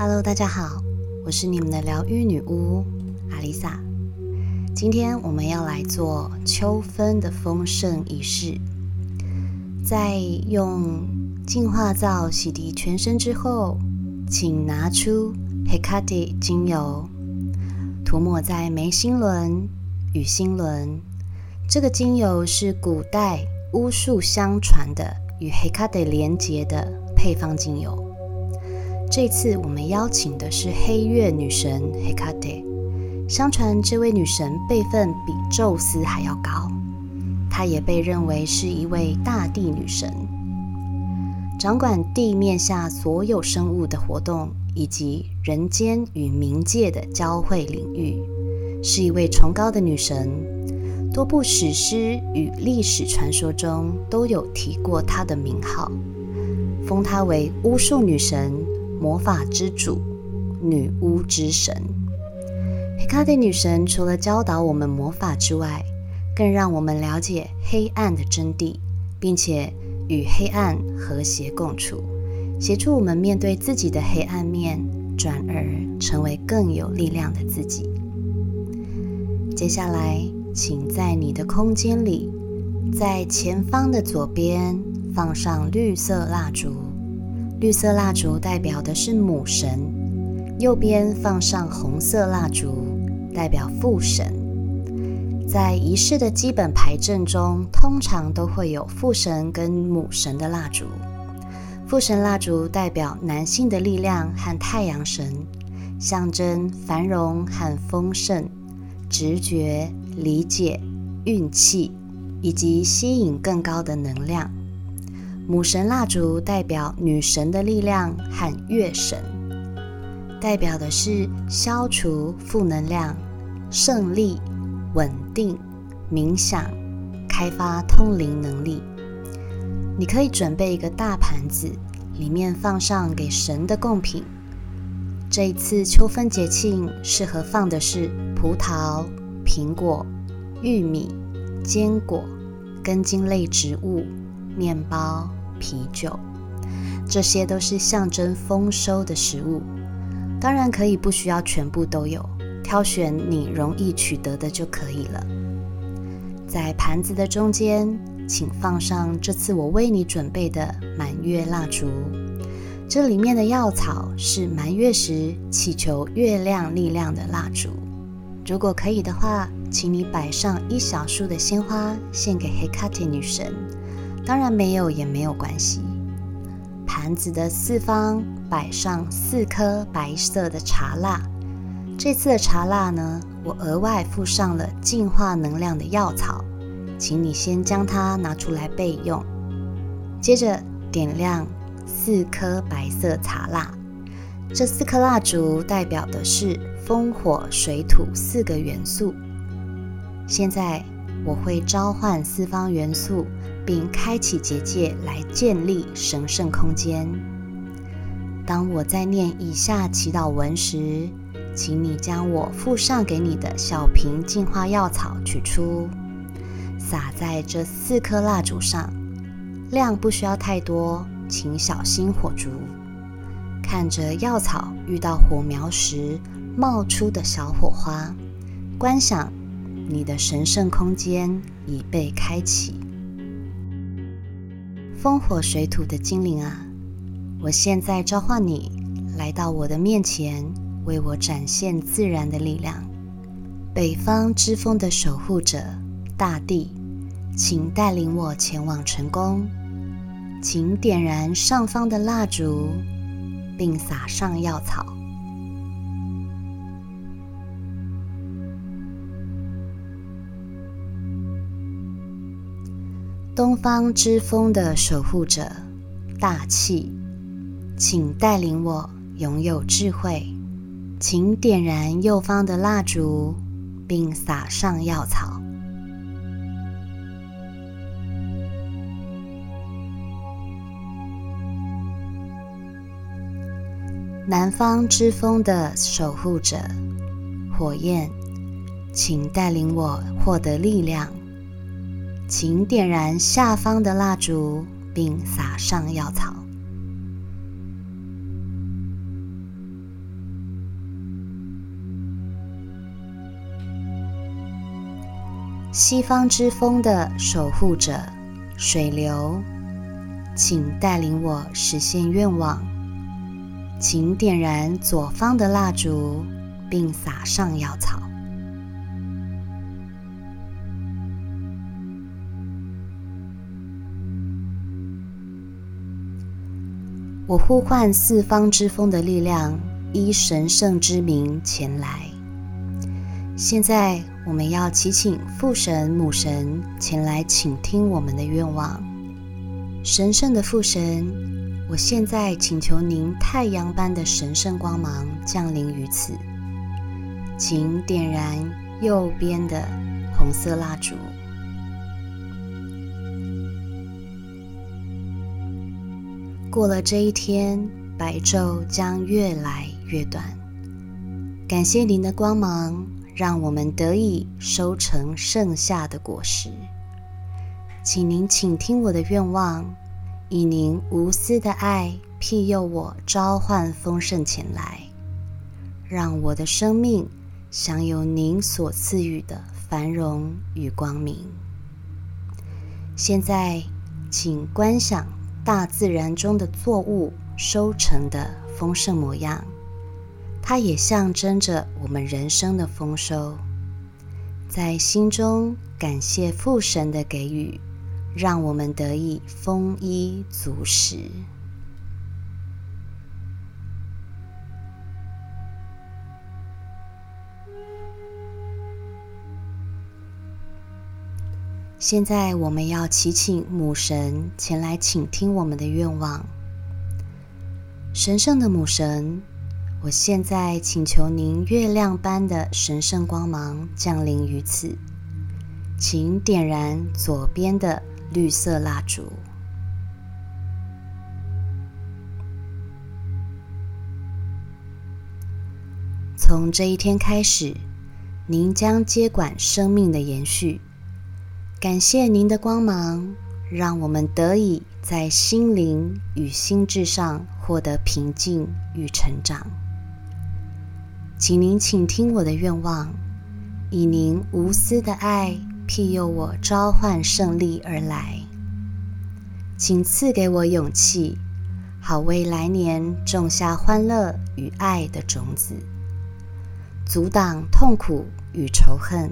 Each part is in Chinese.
Hello，大家好，我是你们的疗愈女巫阿丽萨。今天我们要来做秋分的丰盛仪式，在用净化皂洗涤全身之后，请拿出 Hecate 精油，涂抹在眉心轮与心轮。这个精油是古代巫术相传的与 Hecate 连结的配方精油。这次我们邀请的是黑月女神 Hecate。相传这位女神辈分比宙斯还要高，她也被认为是一位大地女神，掌管地面下所有生物的活动以及人间与冥界的交汇领域，是一位崇高的女神。多部史诗与历史传说中都有提过她的名号，封她为巫术女神。魔法之主，女巫之神，黑卡蒂女神除了教导我们魔法之外，更让我们了解黑暗的真谛，并且与黑暗和谐共处，协助我们面对自己的黑暗面，转而成为更有力量的自己。接下来，请在你的空间里，在前方的左边放上绿色蜡烛。绿色蜡烛代表的是母神，右边放上红色蜡烛，代表父神。在仪式的基本牌阵中，通常都会有父神跟母神的蜡烛。父神蜡烛代表男性的力量和太阳神，象征繁荣和丰盛、直觉、理解、运气以及吸引更高的能量。母神蜡烛代表女神的力量和月神，代表的是消除负能量、胜利、稳定、冥想、开发通灵能力。你可以准备一个大盘子，里面放上给神的贡品。这一次秋分节庆适合放的是葡萄、苹果、玉米、坚果、根茎类植物、面包。啤酒，这些都是象征丰收的食物。当然可以不需要全部都有，挑选你容易取得的就可以了。在盘子的中间，请放上这次我为你准备的满月蜡烛。这里面的药草是满月时祈求月亮力量的蜡烛。如果可以的话，请你摆上一小束的鲜花，献给黑卡蒂女神。当然没有也没有关系。盘子的四方摆上四颗白色的茶蜡。这次的茶蜡呢，我额外附上了净化能量的药草，请你先将它拿出来备用。接着点亮四颗白色茶蜡。这四颗蜡烛代表的是风、火、水、土四个元素。现在我会召唤四方元素。并开启结界来建立神圣空间。当我在念以下祈祷文时，请你将我附上给你的小瓶净化药草取出，撒在这四颗蜡烛上，量不需要太多，请小心火烛。看着药草遇到火苗时冒出的小火花，观想你的神圣空间已被开启。风火水土的精灵啊，我现在召唤你来到我的面前，为我展现自然的力量。北方之风的守护者大地，请带领我前往成功。请点燃上方的蜡烛，并撒上药草。东方之风的守护者，大气，请带领我拥有智慧。请点燃右方的蜡烛，并撒上药草。南方之风的守护者，火焰，请带领我获得力量。请点燃下方的蜡烛，并撒上药草。西方之风的守护者水流，请带领我实现愿望。请点燃左方的蜡烛，并撒上药草。我呼唤四方之风的力量，依神圣之名前来。现在，我们要祈请父神、母神前来倾听我们的愿望。神圣的父神，我现在请求您太阳般的神圣光芒降临于此，请点燃右边的红色蜡烛。过了这一天，白昼将越来越短。感谢您的光芒，让我们得以收成剩下的果实。请您倾听我的愿望，以您无私的爱庇佑我，召唤丰盛前来，让我的生命享有您所赐予的繁荣与光明。现在，请观想。大自然中的作物收成的丰盛模样，它也象征着我们人生的丰收。在心中感谢父神的给予，让我们得以丰衣足食。现在我们要祈请母神前来倾听我们的愿望。神圣的母神，我现在请求您月亮般的神圣光芒降临于此，请点燃左边的绿色蜡烛。从这一天开始，您将接管生命的延续。感谢您的光芒，让我们得以在心灵与心智上获得平静与成长。请您倾听我的愿望，以您无私的爱庇佑我，召唤胜利而来。请赐给我勇气，好为来年种下欢乐与爱的种子，阻挡痛苦与仇恨，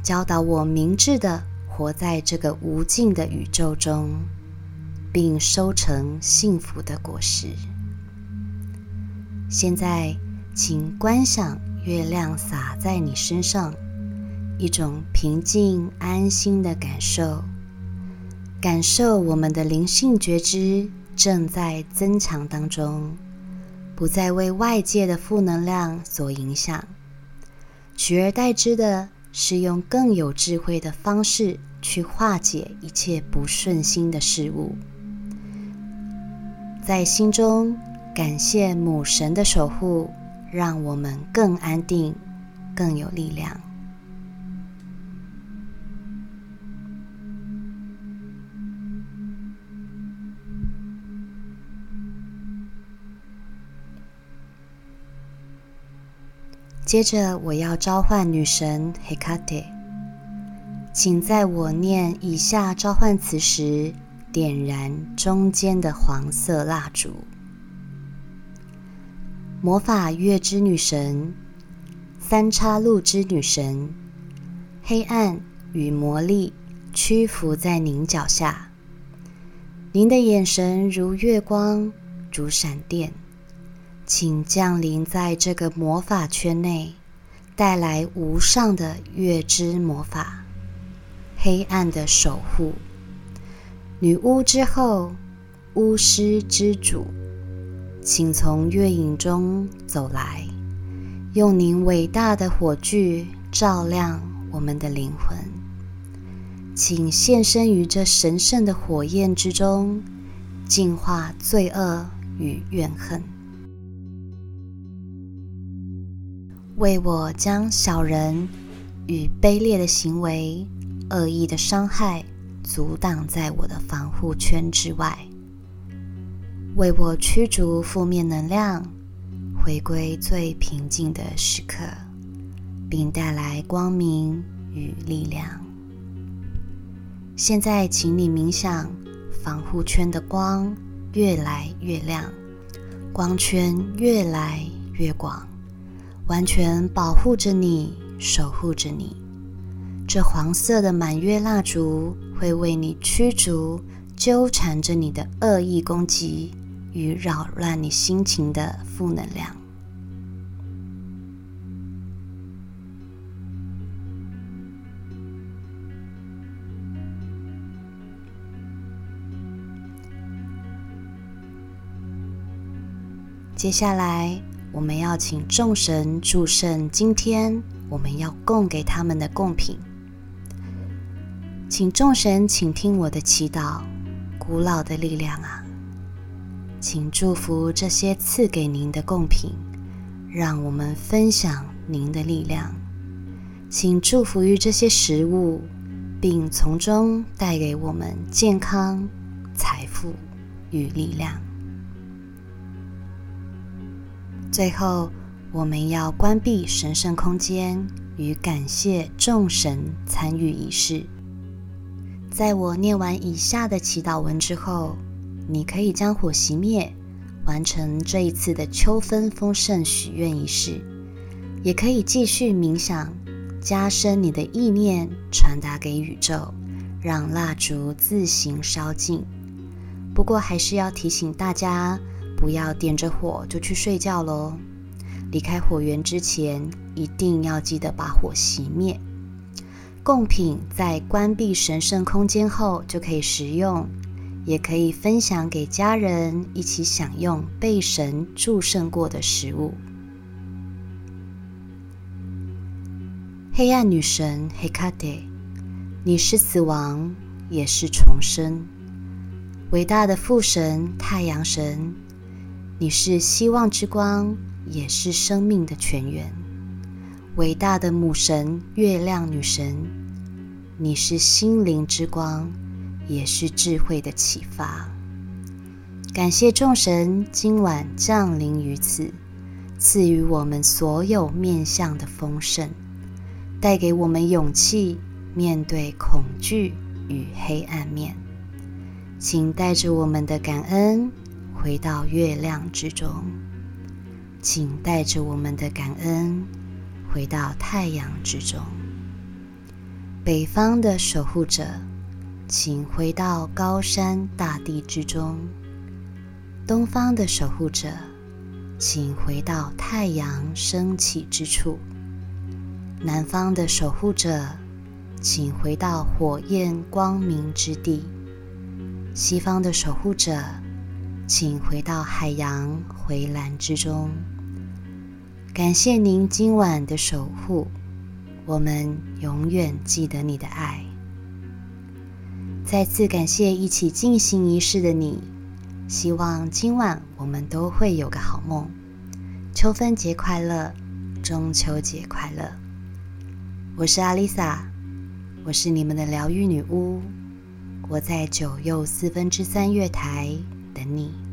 教导我明智的。活在这个无尽的宇宙中，并收成幸福的果实。现在，请观想月亮洒在你身上，一种平静安心的感受。感受我们的灵性觉知正在增强当中，不再为外界的负能量所影响，取而代之的。是用更有智慧的方式去化解一切不顺心的事物，在心中感谢母神的守护，让我们更安定、更有力量。接着，我要召唤女神 Hecate，请在我念以下召唤词时，点燃中间的黄色蜡烛。魔法月之女神，三叉路之女神，黑暗与魔力屈服在您脚下。您的眼神如月光，如闪电。请降临在这个魔法圈内，带来无上的月之魔法，黑暗的守护，女巫之后，巫师之主，请从月影中走来，用您伟大的火炬照亮我们的灵魂，请现身于这神圣的火焰之中，净化罪恶与怨恨。为我将小人与卑劣的行为、恶意的伤害阻挡在我的防护圈之外，为我驱逐负面能量，回归最平静的时刻，并带来光明与力量。现在，请你冥想，防护圈的光越来越亮，光圈越来越广，完全保护着你，守护着你。这黄色的满月蜡烛会为你驱逐纠缠着你的恶意攻击与扰乱你心情的负能量。接下来，我们要请众神祝圣今天我们要供给他们的贡品。请众神请听我的祈祷，古老的力量啊，请祝福这些赐给您的贡品，让我们分享您的力量。请祝福于这些食物，并从中带给我们健康、财富与力量。最后，我们要关闭神圣空间，与感谢众神参与仪式。在我念完以下的祈祷文之后，你可以将火熄灭，完成这一次的秋分丰盛许愿仪式。也可以继续冥想，加深你的意念，传达给宇宙，让蜡烛自行烧尽。不过，还是要提醒大家。不要点着火就去睡觉喽！离开火源之前，一定要记得把火熄灭。贡品在关闭神圣空间后就可以食用，也可以分享给家人一起享用被神祝圣过的食物。黑暗女神黑卡德，你是死亡，也是重生。伟大的父神太阳神。你是希望之光，也是生命的泉源。伟大的母神月亮女神，你是心灵之光，也是智慧的启发。感谢众神今晚降临于此，赐予我们所有面向的丰盛，带给我们勇气面对恐惧与黑暗面。请带着我们的感恩。回到月亮之中，请带着我们的感恩回到太阳之中。北方的守护者，请回到高山大地之中；东方的守护者，请回到太阳升起之处；南方的守护者，请回到火焰光明之地；西方的守护者。请回到海洋回蓝之中。感谢您今晚的守护，我们永远记得你的爱。再次感谢一起进行仪式的你，希望今晚我们都会有个好梦。秋分节快乐，中秋节快乐！我是阿丽萨，我是你们的疗愈女巫，我在九又四分之三月台。等你。